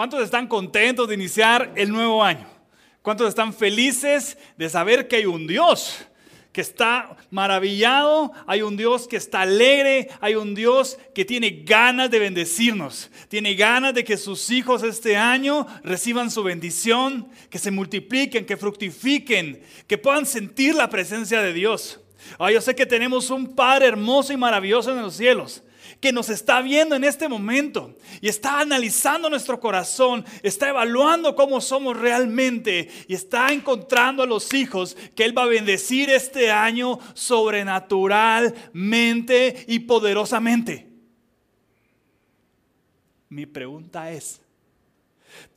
¿Cuántos están contentos de iniciar el nuevo año? ¿Cuántos están felices de saber que hay un Dios que está maravillado, hay un Dios que está alegre, hay un Dios que tiene ganas de bendecirnos, tiene ganas de que sus hijos este año reciban su bendición, que se multipliquen, que fructifiquen, que puedan sentir la presencia de Dios. yo sé que tenemos un Padre hermoso y maravilloso en los cielos que nos está viendo en este momento y está analizando nuestro corazón, está evaluando cómo somos realmente y está encontrando a los hijos que Él va a bendecir este año sobrenaturalmente y poderosamente. Mi pregunta es,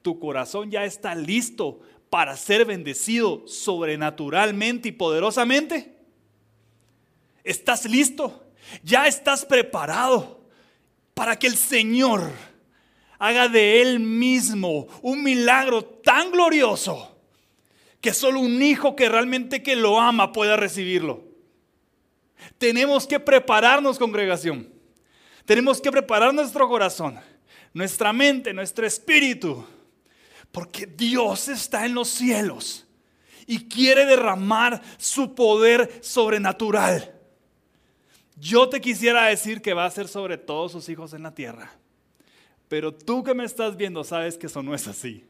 ¿tu corazón ya está listo para ser bendecido sobrenaturalmente y poderosamente? ¿Estás listo? Ya estás preparado para que el Señor haga de Él mismo un milagro tan glorioso que solo un hijo que realmente que lo ama pueda recibirlo. Tenemos que prepararnos, congregación. Tenemos que preparar nuestro corazón, nuestra mente, nuestro espíritu, porque Dios está en los cielos y quiere derramar su poder sobrenatural. Yo te quisiera decir que va a ser sobre todos sus hijos en la tierra. Pero tú que me estás viendo sabes que eso no es así.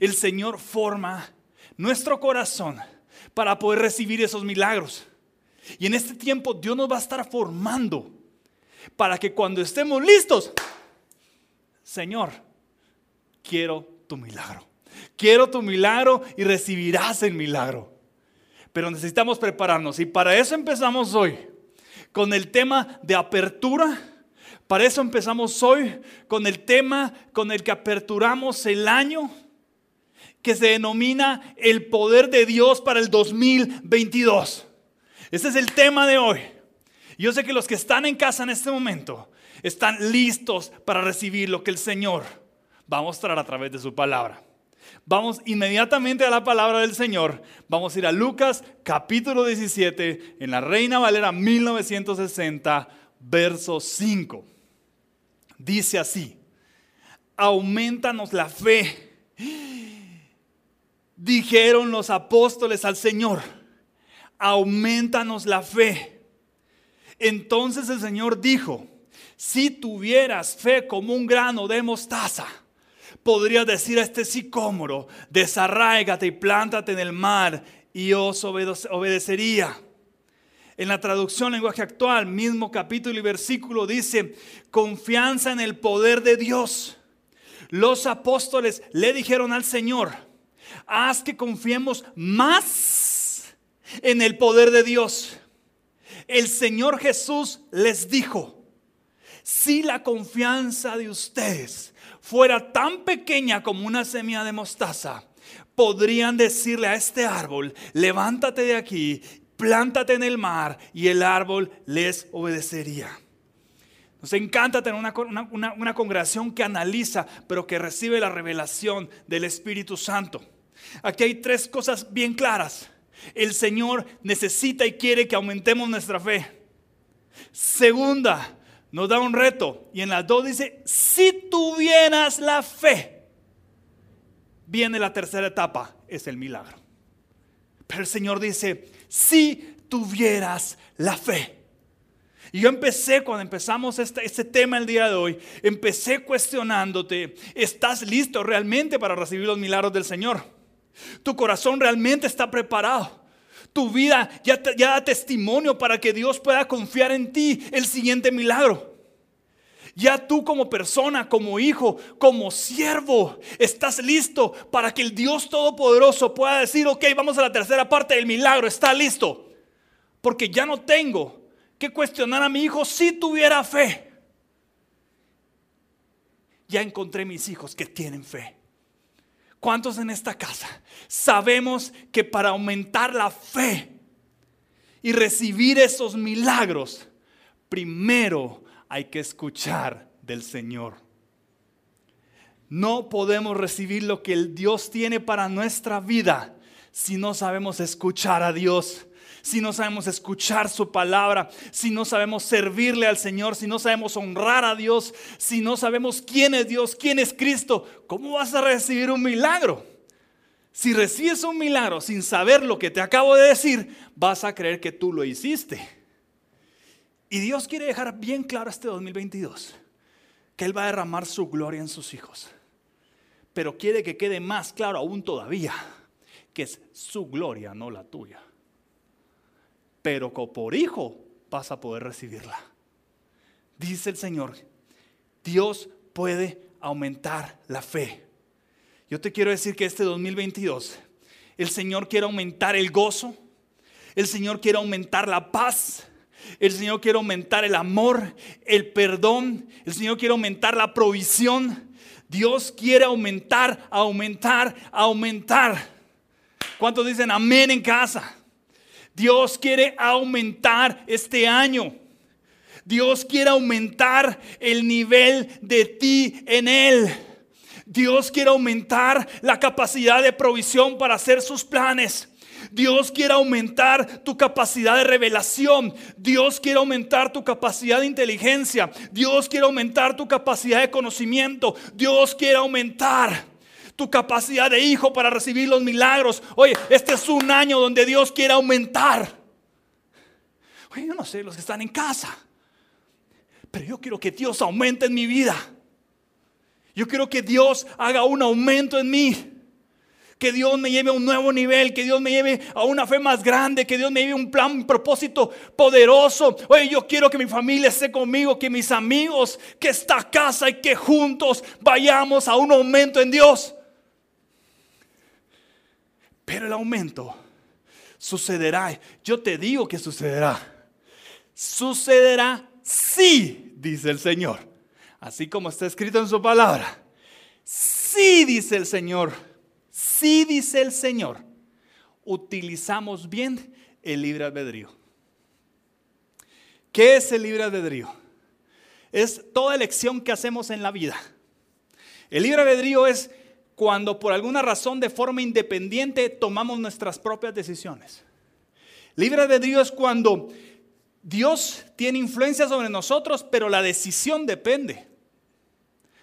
El Señor forma nuestro corazón para poder recibir esos milagros. Y en este tiempo Dios nos va a estar formando para que cuando estemos listos, Señor, quiero tu milagro. Quiero tu milagro y recibirás el milagro. Pero necesitamos prepararnos y para eso empezamos hoy con el tema de apertura. Para eso empezamos hoy con el tema con el que aperturamos el año, que se denomina el poder de Dios para el 2022. Ese es el tema de hoy. Yo sé que los que están en casa en este momento están listos para recibir lo que el Señor va a mostrar a través de su palabra. Vamos inmediatamente a la palabra del Señor. Vamos a ir a Lucas capítulo 17 en la Reina Valera 1960, verso 5. Dice así, aumentanos la fe. Dijeron los apóstoles al Señor, aumentanos la fe. Entonces el Señor dijo, si tuvieras fe como un grano de mostaza, podrías decir a este sicómoro, desarráigate y plántate en el mar y os obedecería. En la traducción lenguaje actual, mismo capítulo y versículo dice, confianza en el poder de Dios. Los apóstoles le dijeron al Señor, haz que confiemos más en el poder de Dios. El Señor Jesús les dijo, si la confianza de ustedes fuera tan pequeña como una semilla de mostaza, podrían decirle a este árbol, levántate de aquí, plántate en el mar y el árbol les obedecería. Nos encanta tener una, una, congregación que analiza, pero que recibe la revelación del Espíritu Santo. Aquí hay tres cosas bien claras. El Señor necesita y quiere que aumentemos nuestra fe. Segunda, nos da un reto. Y en las dos dice, si tuvieras la fe, viene la tercera etapa, es el milagro. Pero el Señor dice, si tuvieras la fe. Y yo empecé, cuando empezamos este, este tema el día de hoy, empecé cuestionándote, ¿estás listo realmente para recibir los milagros del Señor? ¿Tu corazón realmente está preparado? Tu vida ya, ya da testimonio para que Dios pueda confiar en ti el siguiente milagro. Ya tú como persona, como hijo, como siervo, estás listo para que el Dios Todopoderoso pueda decir, ok, vamos a la tercera parte del milagro, está listo. Porque ya no tengo que cuestionar a mi hijo si tuviera fe. Ya encontré mis hijos que tienen fe. ¿Cuántos en esta casa sabemos que para aumentar la fe y recibir esos milagros, primero hay que escuchar del Señor? No podemos recibir lo que el Dios tiene para nuestra vida si no sabemos escuchar a Dios si no sabemos escuchar su palabra, si no sabemos servirle al Señor, si no sabemos honrar a Dios, si no sabemos quién es Dios, quién es Cristo, ¿cómo vas a recibir un milagro? Si recibes un milagro sin saber lo que te acabo de decir, vas a creer que tú lo hiciste. Y Dios quiere dejar bien claro este 2022 que Él va a derramar su gloria en sus hijos. Pero quiere que quede más claro aún todavía que es su gloria, no la tuya. Pero por hijo vas a poder recibirla. Dice el Señor, Dios puede aumentar la fe. Yo te quiero decir que este 2022 el Señor quiere aumentar el gozo, el Señor quiere aumentar la paz, el Señor quiere aumentar el amor, el perdón, el Señor quiere aumentar la provisión. Dios quiere aumentar, aumentar, aumentar. ¿Cuántos dicen amén en casa? Dios quiere aumentar este año. Dios quiere aumentar el nivel de ti en Él. Dios quiere aumentar la capacidad de provisión para hacer sus planes. Dios quiere aumentar tu capacidad de revelación. Dios quiere aumentar tu capacidad de inteligencia. Dios quiere aumentar tu capacidad de conocimiento. Dios quiere aumentar tu capacidad de hijo para recibir los milagros. Oye, este es un año donde Dios quiere aumentar. Oye, yo no sé los que están en casa, pero yo quiero que Dios aumente en mi vida. Yo quiero que Dios haga un aumento en mí. Que Dios me lleve a un nuevo nivel, que Dios me lleve a una fe más grande, que Dios me lleve un plan, un propósito poderoso. Oye, yo quiero que mi familia esté conmigo, que mis amigos, que esta casa y que juntos vayamos a un aumento en Dios. Pero el aumento sucederá. Yo te digo que sucederá. Sucederá sí, dice el Señor así como está escrito en su palabra. Sí, dice el Señor, sí, dice el Señor, utilizamos bien el libre albedrío. ¿Qué es el libre albedrío? Es toda elección que hacemos en la vida. El libre albedrío es cuando por alguna razón de forma independiente tomamos nuestras propias decisiones. Libre albedrío es cuando Dios tiene influencia sobre nosotros, pero la decisión depende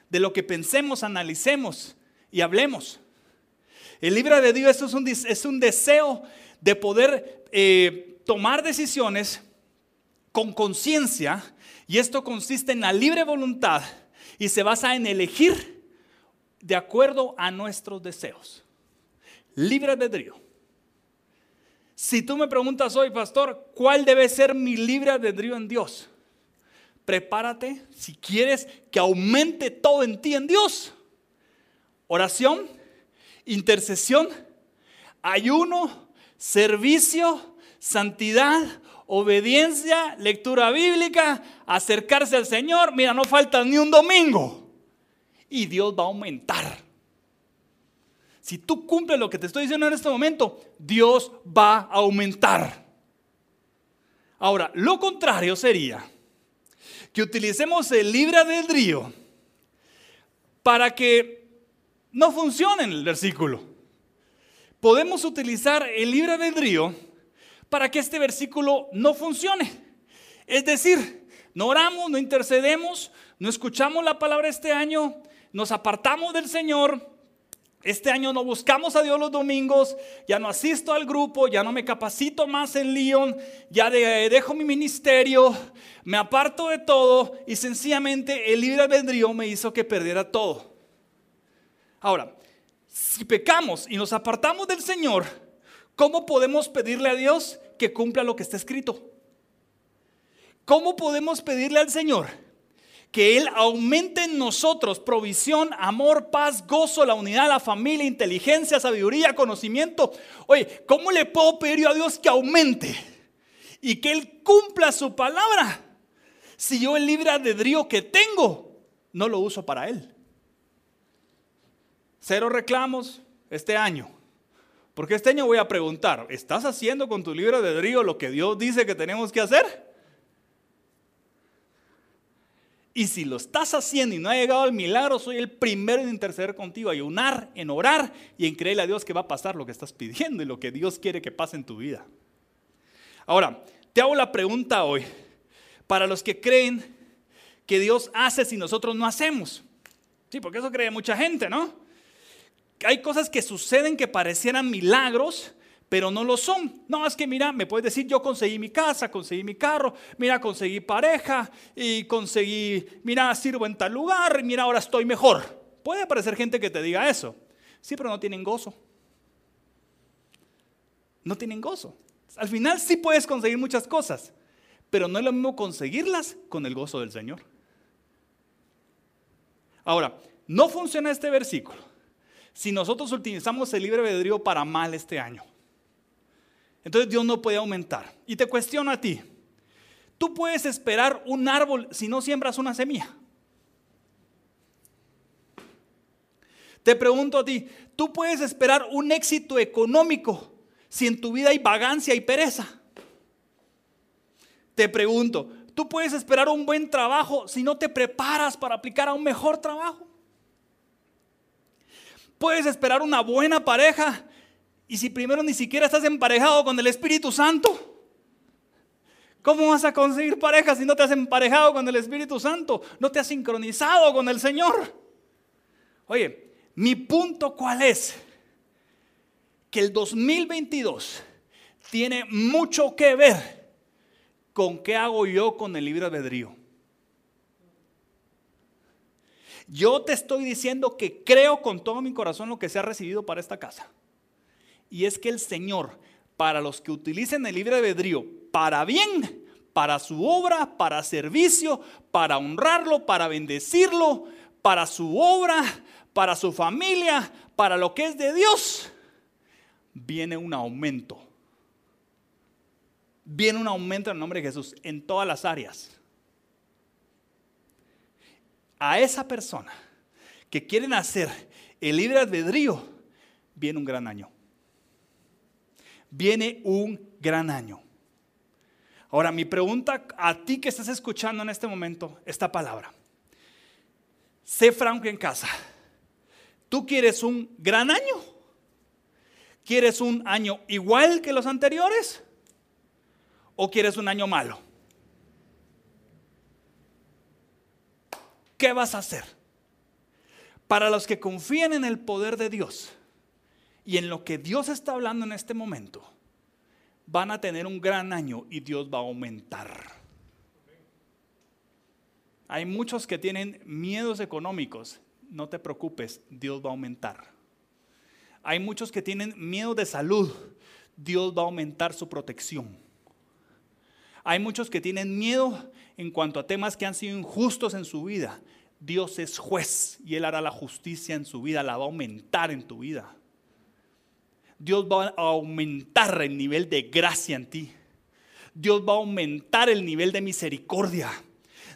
de lo que pensemos, analicemos y hablemos. El libro de Dios es un, es un deseo de poder eh, tomar decisiones con conciencia y esto consiste en la libre voluntad y se basa en elegir de acuerdo a nuestros deseos. Libre albedrío. Si tú me preguntas hoy, pastor, ¿cuál debe ser mi libre albedrío en Dios? prepárate si quieres que aumente todo en ti en Dios. Oración, intercesión, ayuno, servicio, santidad, obediencia, lectura bíblica, acercarse al Señor. Mira, no falta ni un domingo. Y Dios va a aumentar. Si tú cumples lo que te estoy diciendo en este momento, Dios va a aumentar. Ahora, lo contrario sería que utilicemos el libre albedrío para que no funcione el versículo. Podemos utilizar el libre albedrío para que este versículo no funcione. Es decir, no oramos, no intercedemos, no escuchamos la palabra este año, nos apartamos del Señor, este año no buscamos a Dios los domingos, ya no asisto al grupo, ya no me capacito más en Lyon, ya dejo mi ministerio, me aparto de todo y sencillamente el libre albedrío me hizo que perdiera todo. Ahora, si pecamos y nos apartamos del Señor, ¿cómo podemos pedirle a Dios que cumpla lo que está escrito? ¿Cómo podemos pedirle al Señor que Él aumente en nosotros provisión, amor, paz, gozo, la unidad, la familia, inteligencia, sabiduría, conocimiento. Oye, ¿cómo le puedo pedir a Dios que aumente y que Él cumpla su palabra si yo el libre albedrío que tengo no lo uso para Él? Cero reclamos este año. Porque este año voy a preguntar, ¿estás haciendo con tu libre albedrío lo que Dios dice que tenemos que hacer? Y si lo estás haciendo y no ha llegado el milagro, soy el primero en interceder contigo, ayunar, en orar y en creerle a Dios que va a pasar lo que estás pidiendo y lo que Dios quiere que pase en tu vida. Ahora, te hago la pregunta hoy, para los que creen que Dios hace si nosotros no hacemos. Sí, porque eso cree mucha gente, ¿no? Hay cosas que suceden que parecieran milagros, pero no lo son. No, es que mira, me puedes decir, yo conseguí mi casa, conseguí mi carro, mira, conseguí pareja y conseguí, mira, sirvo en tal lugar, mira, ahora estoy mejor. Puede parecer gente que te diga eso. Sí, pero no tienen gozo. No tienen gozo. Al final sí puedes conseguir muchas cosas, pero no es lo mismo conseguirlas con el gozo del Señor. Ahora, no funciona este versículo si nosotros utilizamos el libre albedrío para mal este año. Entonces Dios no puede aumentar. Y te cuestiono a ti, tú puedes esperar un árbol si no siembras una semilla. Te pregunto a ti, tú puedes esperar un éxito económico si en tu vida hay vagancia y pereza. Te pregunto, tú puedes esperar un buen trabajo si no te preparas para aplicar a un mejor trabajo. Puedes esperar una buena pareja y si primero ni siquiera estás emparejado con el Espíritu Santo. ¿Cómo vas a conseguir pareja si no te has emparejado con el Espíritu Santo? No te has sincronizado con el Señor. Oye, mi punto cuál es? Que el 2022 tiene mucho que ver con qué hago yo con el libre albedrío. Yo te estoy diciendo que creo con todo mi corazón lo que se ha recibido para esta casa. Y es que el Señor, para los que utilicen el libre albedrío para bien, para su obra, para servicio, para honrarlo, para bendecirlo, para su obra, para su familia, para lo que es de Dios, viene un aumento viene un aumento en el nombre de Jesús en todas las áreas. A esa persona que quieren hacer el libre albedrío, viene un gran año. Viene un gran año. Ahora, mi pregunta a ti que estás escuchando en este momento esta palabra. Sé franco en casa. ¿Tú quieres un gran año? ¿Quieres un año igual que los anteriores? o quieres un año malo? ¿Qué vas a hacer? Para los que confían en el poder de Dios y en lo que Dios está hablando en este momento, van a tener un gran año y Dios va a aumentar. Hay muchos que tienen miedos económicos. No te preocupes, Dios va a aumentar. Hay muchos que tienen miedo de salud. Dios va a aumentar su protección. Hay muchos que tienen miedo en cuanto a temas que han sido injustos en su vida. Dios es juez y Él hará la justicia en su vida, la va a aumentar en tu vida. Dios va a aumentar el nivel de gracia en ti. Dios va a aumentar el nivel de misericordia.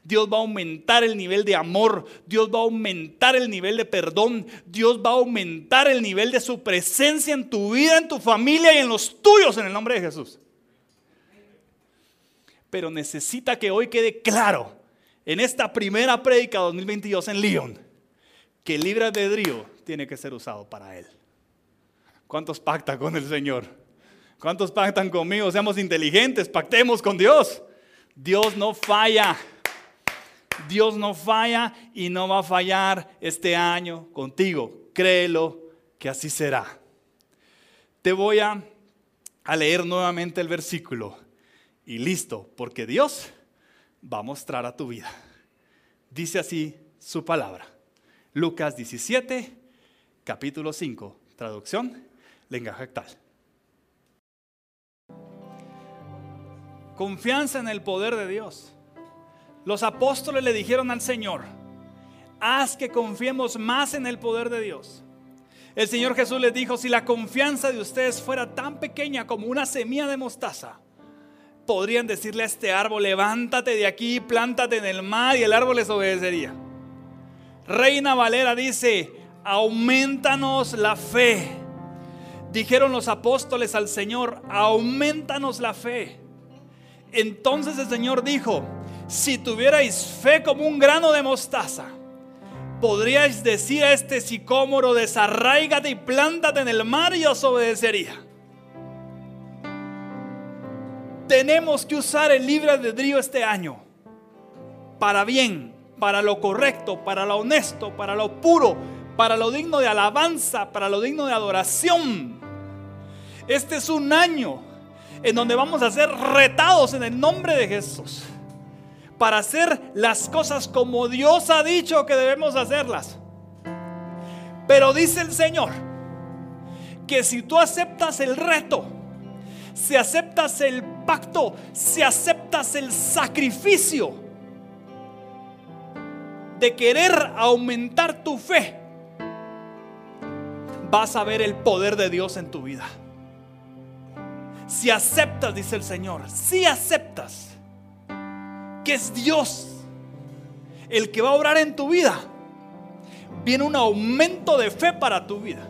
Dios va a aumentar el nivel de amor, Dios va a aumentar el nivel de perdón, Dios va a aumentar el nivel de su presencia en tu vida, en tu familia y en los tuyos en el nombre de Jesús pero necesita que hoy quede claro en esta primera prédica 2022 en Lyon que el libre albedrío tiene que ser usado para Él. ¿Cuántos pactan con el Señor? ¿Cuántos pactan conmigo? Seamos inteligentes, pactemos con Dios. Dios no falla. Dios no falla y no va a fallar este año contigo. Créelo que así será. Te voy a, a leer nuevamente el versículo y listo, porque Dios va a mostrar a tu vida. Dice así su palabra. Lucas 17, capítulo 5, traducción, lenguaje. Confianza en el poder de Dios. Los apóstoles le dijeron al Señor, haz que confiemos más en el poder de Dios. El Señor Jesús les dijo, si la confianza de ustedes fuera tan pequeña como una semilla de mostaza, podrían decirle a este árbol, levántate de aquí, plántate en el mar y el árbol les obedecería. Reina Valera dice, aumentanos la fe. Dijeron los apóstoles al Señor, aumentanos la fe. Entonces el Señor dijo, si tuvierais fe como un grano de mostaza, podríais decir a este sicómoro, desarraigate y plántate en el mar y os obedecería. Tenemos que usar el libre albedrío este año para bien, para lo correcto, para lo honesto, para lo puro, para lo digno de alabanza, para lo digno de adoración. Este es un año en donde vamos a ser retados en el nombre de Jesús para hacer las cosas como Dios ha dicho que debemos hacerlas. Pero dice el Señor que si tú aceptas el reto, si aceptas el pacto, si aceptas el sacrificio de querer aumentar tu fe, vas a ver el poder de Dios en tu vida. Si aceptas, dice el Señor, si aceptas que es Dios el que va a obrar en tu vida, viene un aumento de fe para tu vida.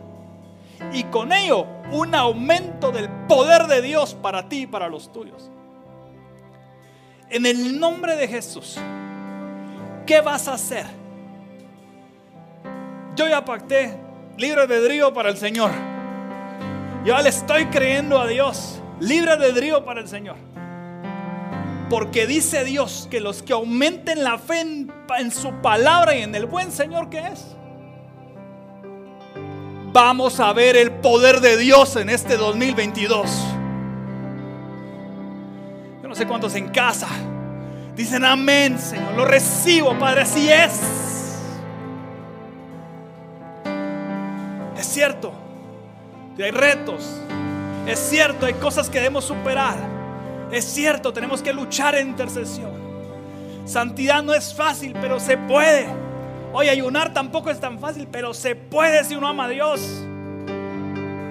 Y con ello un aumento del poder de Dios para ti y para los tuyos. En el nombre de Jesús, ¿qué vas a hacer? Yo ya pacté libre albedrío para el Señor. Yo le estoy creyendo a Dios. Libre albedrío para el Señor. Porque dice Dios que los que aumenten la fe en, en, su palabra y en el buen Señor que es, vamos a ver el poder de Dios en este 2022. Yo no sé cuántos en casa dicen amén, Señor. Lo recibo, Padre, así es. Es cierto, hay retos. Es cierto, hay cosas que debemos superar. Es cierto, tenemos que luchar en intercesión. Santidad no es fácil, pero se puede. Hoy ayunar tampoco es tan fácil, pero se puede si uno ama a Dios.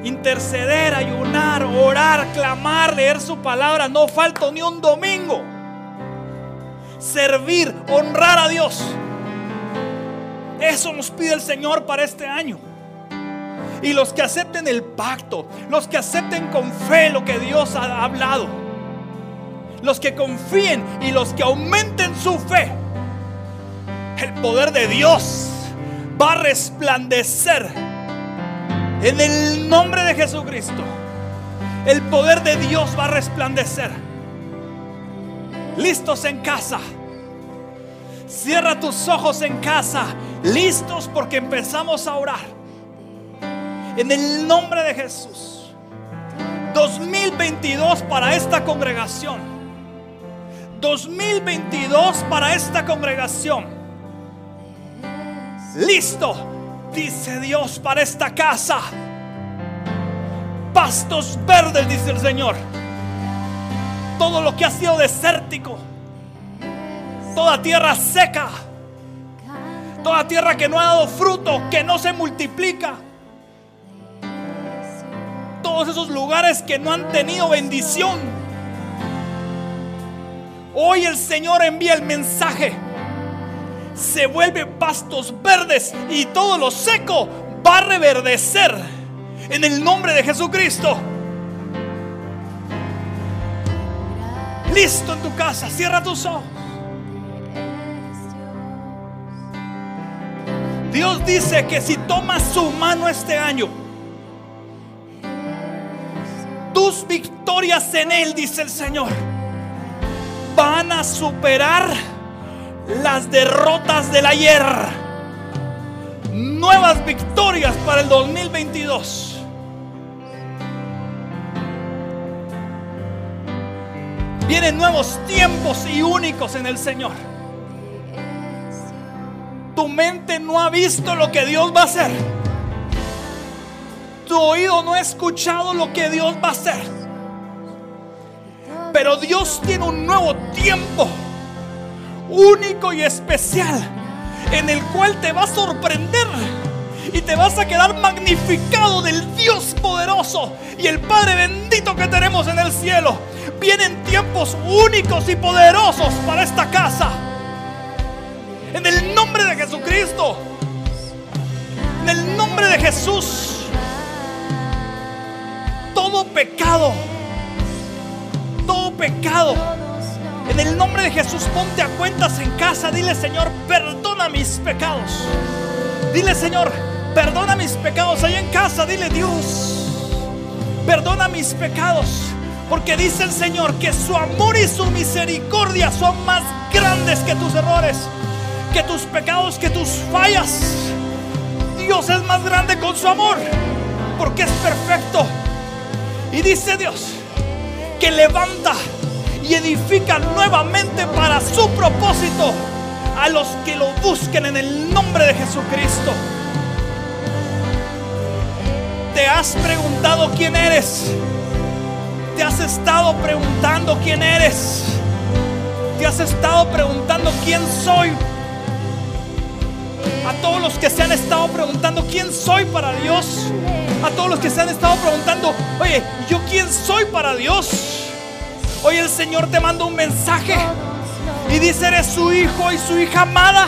Interceder, ayunar, orar, clamar, leer su palabra. No falta ni un domingo. Servir, honrar a Dios. Eso nos pide el Señor para este año. Y los que acepten el pacto, los que acepten con fe lo que Dios ha hablado, los que confíen y los que aumenten su fe el poder de Dios va a resplandecer en el nombre de Jesucristo. El poder de Dios va a resplandecer. Listos en casa. Cierra tus ojos en casa. Listos porque empezamos a orar. En el nombre de Jesús. 2022 para esta congregación. 2022 para esta congregación listo, dice Dios, para esta casa. Pastos verdes, dice el Señor. Todo lo que ha sido desértico, toda tierra seca, toda tierra que no ha dado fruto, que no se multiplica. Todos esos lugares que no han tenido bendición. Hoy el Señor envía el mensaje se vuelve pastos verdes y todo lo seco va a reverdecer en el nombre de Jesucristo. Listo en tu casa, cierra tus ojos. Dios dice que si tomas su mano este año, tus victorias en Él, dice el Señor, van a superar las derrotas del ayer. Nuevas victorias para el 2022. Vienen nuevos tiempos y únicos en el Señor. Tu mente no ha visto lo que Dios va a hacer. Tu oído no ha escuchado lo que Dios va a hacer. Pero Dios tiene un nuevo tiempo único y especial en el cual te va a sorprender y te vas a quedar magnificado del Dios poderoso y el Padre bendito que tenemos en el cielo. Vienen tiempos únicos y poderosos para esta casa. En el nombre de Jesucristo. En el nombre de Jesús. Todo pecado. Todo pecado en el nombre de Jesús, ponte a cuentas en casa. Dile, Señor, perdona mis pecados. Dile, Señor, perdona mis pecados. Ahí en casa, dile, Dios, perdona mis pecados. Porque dice el Señor que su amor y su misericordia son más grandes que tus errores, que tus pecados, que tus fallas. Dios es más grande con su amor, porque es perfecto. Y dice Dios que levanta y edifica nuevamente para su propósito a los que lo busquen en el nombre de Jesucristo. ¿Te has preguntado quién eres? ¿Te has estado preguntando quién eres? ¿Te has estado preguntando quién soy? A todos los que se han estado preguntando quién soy para Dios. A todos los que se han estado preguntando, oye, ¿yo quién soy para Dios? Hoy el Señor te manda un mensaje y dice, eres su hijo y su hija amada.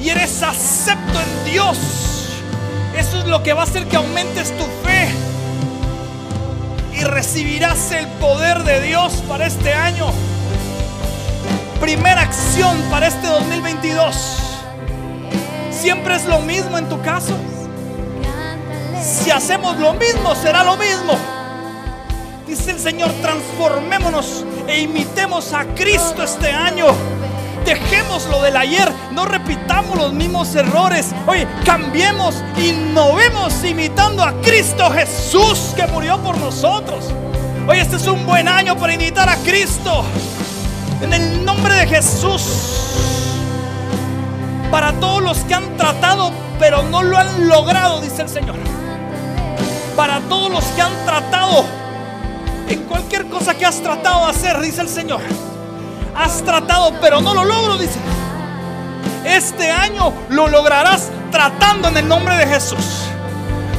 Y eres acepto en Dios. Eso es lo que va a hacer que aumentes tu fe. Y recibirás el poder de Dios para este año. Primera acción para este 2022. Siempre es lo mismo en tu caso. Si hacemos lo mismo, será lo mismo. Dice el Señor, transformémonos e imitemos a Cristo este año. Dejemos lo del ayer, no repitamos los mismos errores. Oye, cambiemos, innovemos imitando a Cristo Jesús que murió por nosotros. Oye, este es un buen año para imitar a Cristo. En el nombre de Jesús. Para todos los que han tratado, pero no lo han logrado, dice el Señor. Para todos los que han tratado, en cualquier cosa que has tratado de hacer, dice el Señor. Has tratado, pero no lo logro, dice. Este año lo lograrás tratando en el nombre de Jesús.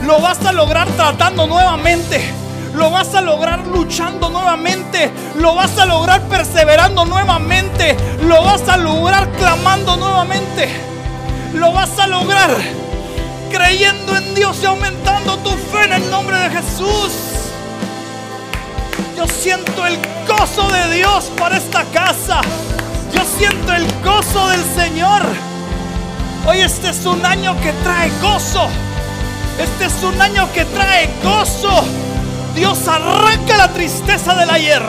Lo vas a lograr tratando nuevamente. Lo vas a lograr luchando nuevamente. Lo vas a lograr perseverando nuevamente. Lo vas a lograr clamando nuevamente. Lo vas a lograr creyendo en Dios Jesús. Yo siento el gozo de Dios para esta casa. Yo siento el gozo del Señor. Hoy este es un año que trae gozo. Este es un año que trae gozo. Dios arranca la tristeza del ayer.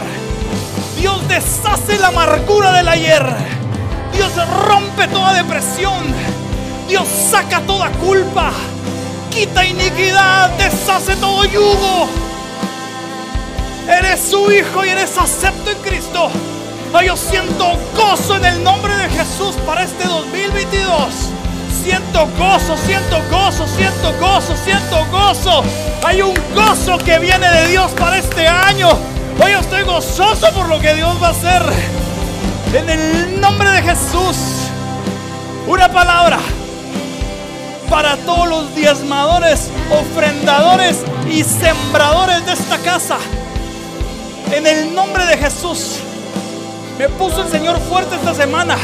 Dios deshace la amargura del ayer. Dios rompe toda depresión. Dios saca toda culpa. Quita iniquidad. Deshace todo yugo. Eres su hijo y eres acepto en Cristo. Hoy yo siento gozo en el nombre de Jesús para este 2022. Siento gozo, siento gozo, siento gozo, siento gozo. Hay un gozo que viene de Dios para este año. Hoy estoy gozoso por lo que Dios va a hacer. En el nombre de Jesús. Una palabra para todos los diezmadores, ofrendadores y sembradores de esta casa. En el nombre de Jesús. Me puso el Señor fuerte esta semana.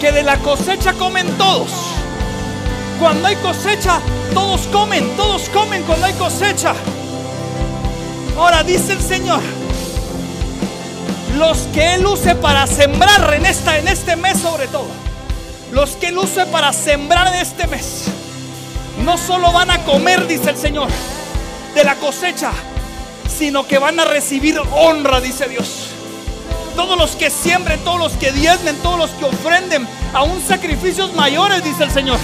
Que de la cosecha comen todos. Cuando hay cosecha, todos comen. Todos comen cuando hay cosecha. Ahora dice el Señor. Los que Él use para sembrar en, esta, en este mes sobre todo. Los que Él para sembrar en este mes. No solo van a comer, dice el Señor, de la cosecha, sino que van a recibir honra, dice Dios. Todos los que siembren, todos los que diezmen, todos los que ofrenden, aún sacrificios mayores, dice el Señor.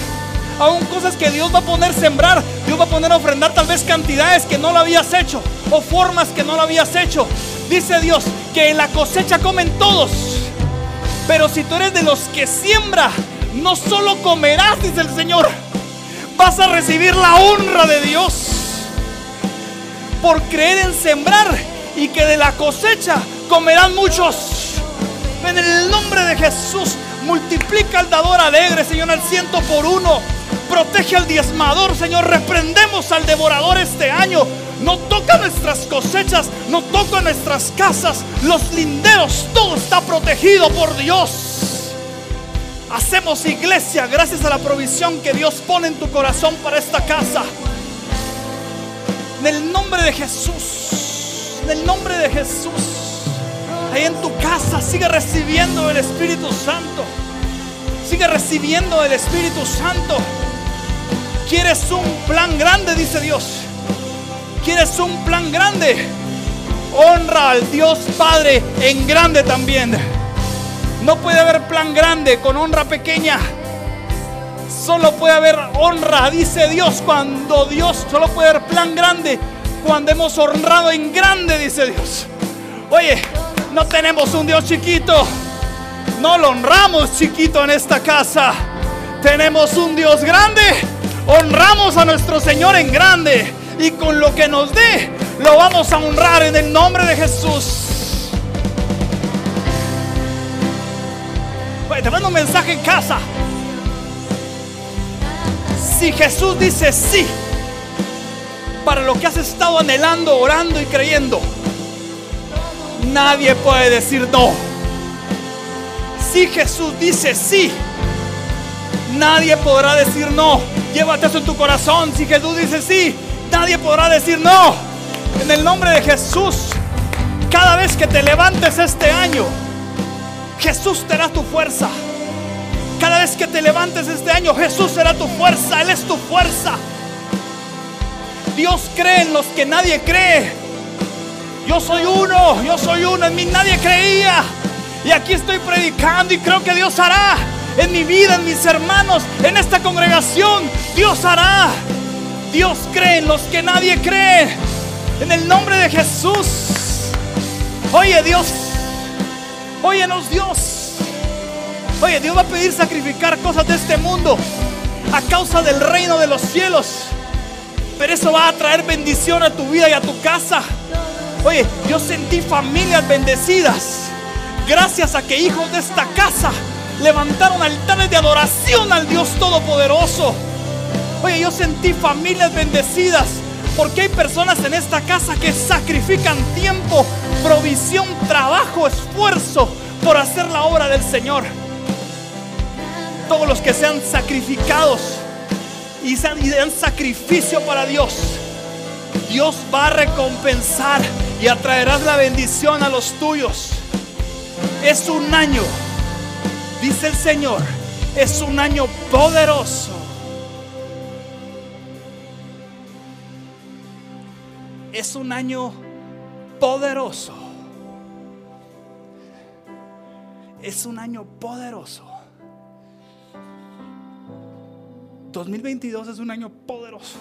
Aún cosas que Dios va a poner sembrar, Dios va a poner a ofrendar tal vez cantidades que no lo habías hecho o formas que no lo habías hecho. Dice Dios que en la cosecha comen todos. Pero si tú eres de los que siembra, no solo comerás, dice el Señor, vas a recibir la honra de Dios por creer en sembrar y que de la cosecha comerán muchos. En el nombre de Jesús, multiplica al dador alegre, Señor, al ciento por uno. Protege al diezmador, Señor. Reprendemos al devorador este año. No toca nuestras cosechas, no toca nuestras casas, los linderos, todo está protegido por Dios. Hacemos iglesia gracias a la provisión que Dios pone en tu corazón para esta casa. En el nombre de Jesús. En el nombre de Jesús. Ahí en tu casa sigue recibiendo el Espíritu Santo. Sigue recibiendo el Espíritu Santo. Quieres un plan grande, dice Dios. ¿Quieres un plan grande? Honra al Dios Padre en grande también. No puede haber plan grande con honra pequeña. Solo puede haber honra, dice Dios, cuando Dios, solo puede haber plan grande cuando hemos honrado en grande, dice Dios. Oye, no tenemos un Dios chiquito. No lo honramos chiquito en esta casa. Tenemos un Dios grande. Honramos a nuestro Señor en grande. Y con lo que nos dé, lo vamos a honrar en el nombre de Jesús. Te mando un mensaje en casa. Si Jesús dice sí para lo que has estado anhelando, orando y creyendo, nadie puede decir no. Si Jesús dice sí, nadie podrá decir no. Llévate eso en tu corazón. Si Jesús dice sí, nadie podrá decir no. En el nombre de Jesús, cada vez que te levantes este año, Jesús te tu fuerza. Cada vez que te levantes este año, Jesús será tu fuerza. Él es tu fuerza. Dios cree en los que nadie cree. Yo soy uno, yo soy uno, en mí nadie creía. Y aquí estoy predicando y creo que Dios hará en mi vida, en mis hermanos, en esta congregación. Dios hará. Dios cree en los que nadie cree. En el nombre de Jesús. Oye Dios, óyenos Dios. Oye, Dios va a pedir sacrificar cosas de este mundo a causa del reino de los cielos. Pero eso va a traer bendición a tu vida y a tu casa. Oye, yo sentí familias bendecidas. Gracias a que hijos de esta casa levantaron altares de adoración al Dios Todopoderoso. Oye, yo sentí familias bendecidas. Porque hay personas en esta casa que sacrifican tiempo, provisión, trabajo, esfuerzo por hacer la obra del Señor todos los que sean sacrificados y sean sacrificio para Dios, Dios va a recompensar y atraerás la bendición a los tuyos. Es un año, dice el Señor, es un año poderoso. Es un año poderoso. Es un año poderoso. 2022 es un año poderoso.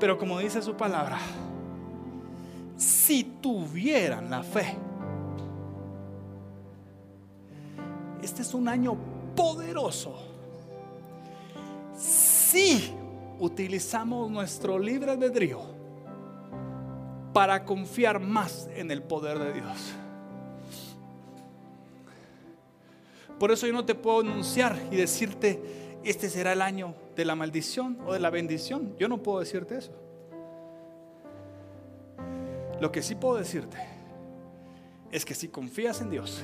Pero como dice su palabra, si tuvieran la fe, este es un año poderoso. Si utilizamos nuestro libre albedrío para confiar más en el poder de Dios. Por eso yo no te puedo anunciar y decirte, este será el año de la maldición o de la bendición. Yo no puedo decirte eso. Lo que sí puedo decirte es que si confías en Dios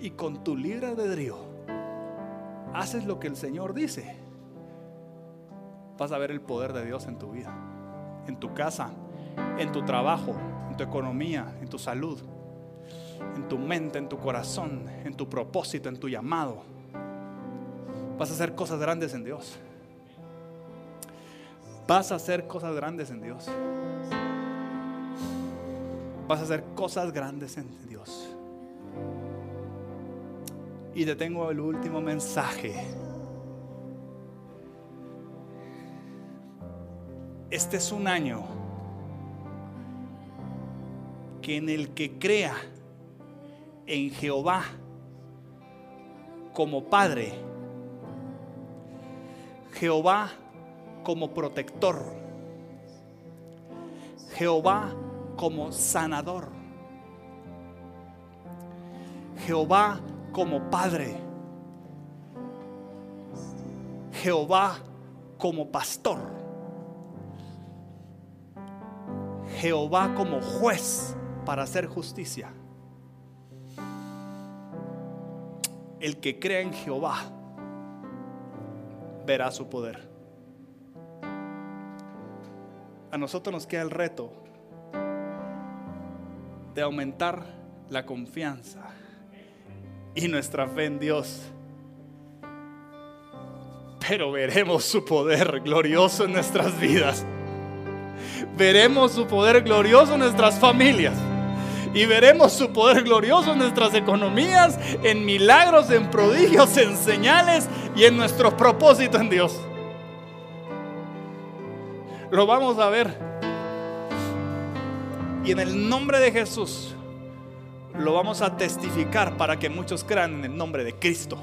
y con tu libre albedrío haces lo que el Señor dice, vas a ver el poder de Dios en tu vida, en tu casa, en tu trabajo, en tu economía, en tu salud en tu mente, en tu corazón, en tu propósito, en tu llamado. Vas a hacer cosas grandes en Dios. Vas a hacer cosas grandes en Dios. Vas a hacer cosas grandes en Dios. Y te tengo el último mensaje. Este es un año que en el que crea en Jehová como Padre, Jehová como protector, Jehová como sanador, Jehová como Padre, Jehová como pastor, Jehová como juez para hacer justicia. el que crea en Jehová verá su poder. A nosotros nos queda el reto de aumentar la confianza y nuestra fe en Dios pero veremos su poder glorioso en nuestras vidas. Veremos su poder glorioso en nuestras familias. Y veremos su poder glorioso en nuestras economías, en milagros, en prodigios, en señales y en nuestros propósitos en Dios. Lo vamos a ver. Y en el nombre de Jesús lo vamos a testificar para que muchos crean en el nombre de Cristo.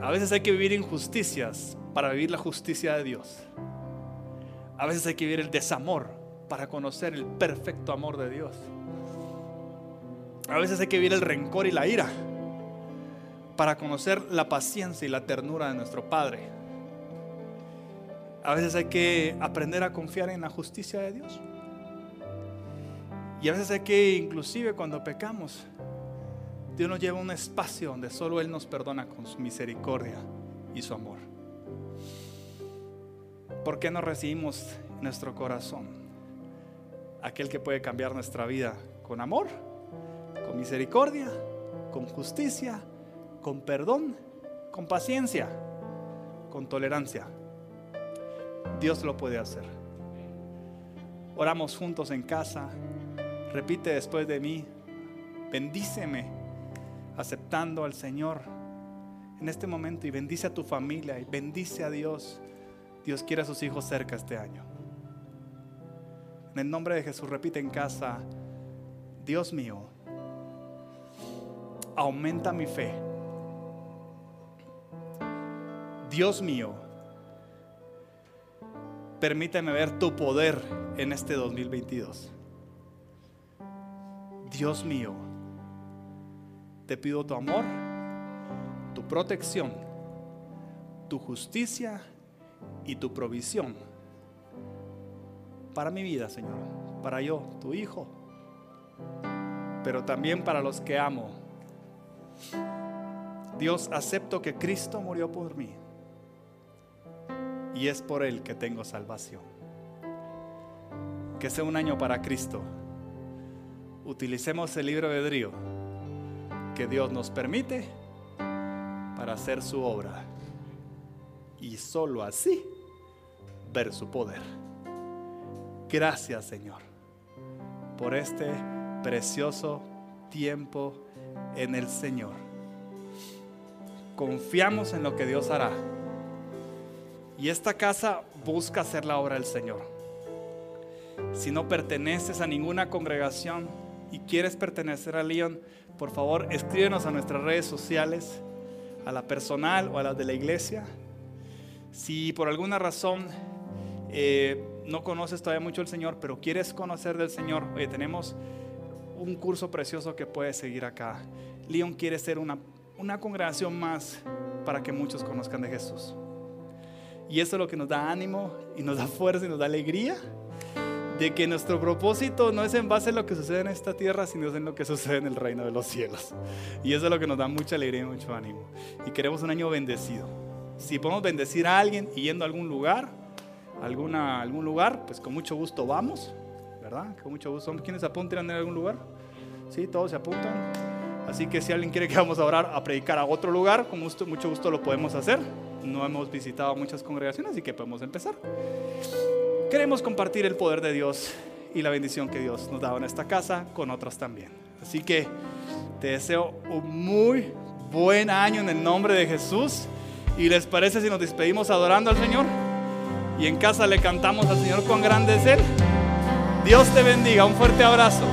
A veces hay que vivir injusticias para vivir la justicia de Dios. A veces hay que vivir el desamor para conocer el perfecto amor de Dios. A veces hay que vivir el rencor y la ira para conocer la paciencia y la ternura de nuestro Padre. A veces hay que aprender a confiar en la justicia de Dios. Y a veces hay que, inclusive cuando pecamos, Dios nos lleva a un espacio donde solo Él nos perdona con su misericordia y su amor. ¿Por qué no recibimos nuestro corazón aquel que puede cambiar nuestra vida con amor, con misericordia, con justicia, con perdón, con paciencia, con tolerancia? Dios lo puede hacer. Oramos juntos en casa. Repite después de mí, bendíceme aceptando al Señor en este momento y bendice a tu familia y bendice a Dios. Dios quiere a sus hijos cerca este año. En el nombre de Jesús, repite en casa, Dios mío, aumenta mi fe. Dios mío, permíteme ver tu poder en este 2022. Dios mío, te pido tu amor, tu protección, tu justicia y tu provisión para mi vida, Señor, para yo, tu Hijo, pero también para los que amo. Dios, acepto que Cristo murió por mí y es por Él que tengo salvación. Que sea un año para Cristo. Utilicemos el libro de Drío que Dios nos permite para hacer su obra. Y solo así ver su poder. Gracias Señor por este precioso tiempo en el Señor. Confiamos en lo que Dios hará. Y esta casa busca hacer la obra del Señor. Si no perteneces a ninguna congregación y quieres pertenecer a León, por favor escríbenos a nuestras redes sociales, a la personal o a las de la iglesia. Si por alguna razón eh, no conoces todavía mucho el Señor, pero quieres conocer del Señor, tenemos un curso precioso que puedes seguir acá. León quiere ser una, congregación más para que muchos conozcan de Jesús. Y eso es lo que nos da ánimo y nos da fuerza y nos da alegría de que nuestro propósito no es en base a lo que sucede en esta tierra, sino en lo que sucede en el reino de los cielos. Y eso es lo que nos da mucha alegría y mucho ánimo. Y queremos un año bendecido. Si podemos bendecir a alguien yendo a algún lugar, alguna, algún lugar, pues con mucho gusto vamos, ¿verdad? Con mucho gusto. ¿Quiénes apuntan en algún lugar? Sí, todos se apuntan. Así que si alguien quiere que vamos a orar, a predicar a otro lugar, con mucho, mucho gusto lo podemos hacer. No hemos visitado muchas congregaciones, así que podemos empezar. Queremos compartir el poder de Dios y la bendición que Dios nos da en esta casa con otros también. Así que te deseo un muy buen año en el nombre de Jesús. ¿Y les parece si nos despedimos adorando al Señor? Y en casa le cantamos al Señor cuán grande es Él. Dios te bendiga. Un fuerte abrazo.